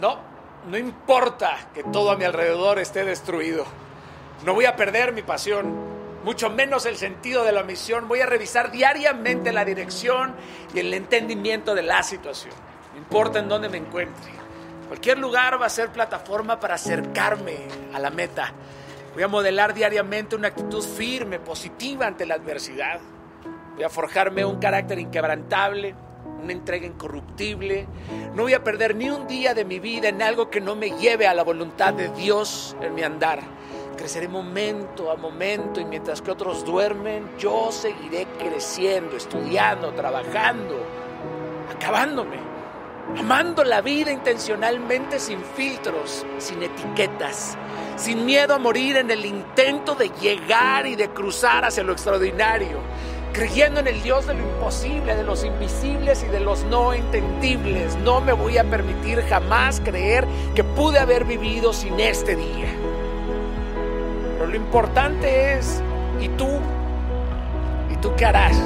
No, no importa que todo a mi alrededor esté destruido. No voy a perder mi pasión, mucho menos el sentido de la misión. Voy a revisar diariamente la dirección y el entendimiento de la situación. No importa en dónde me encuentre. Cualquier lugar va a ser plataforma para acercarme a la meta. Voy a modelar diariamente una actitud firme, positiva ante la adversidad. Voy a forjarme un carácter inquebrantable, una entrega incorruptible. No voy a perder ni un día de mi vida en algo que no me lleve a la voluntad de Dios en mi andar. Creceré momento a momento y mientras que otros duermen, yo seguiré creciendo, estudiando, trabajando, acabándome, amando la vida intencionalmente sin filtros, sin etiquetas, sin miedo a morir en el intento de llegar y de cruzar hacia lo extraordinario creyendo en el Dios de lo imposible, de los invisibles y de los no entendibles. No me voy a permitir jamás creer que pude haber vivido sin este día. Pero lo importante es, ¿y tú? ¿Y tú qué harás?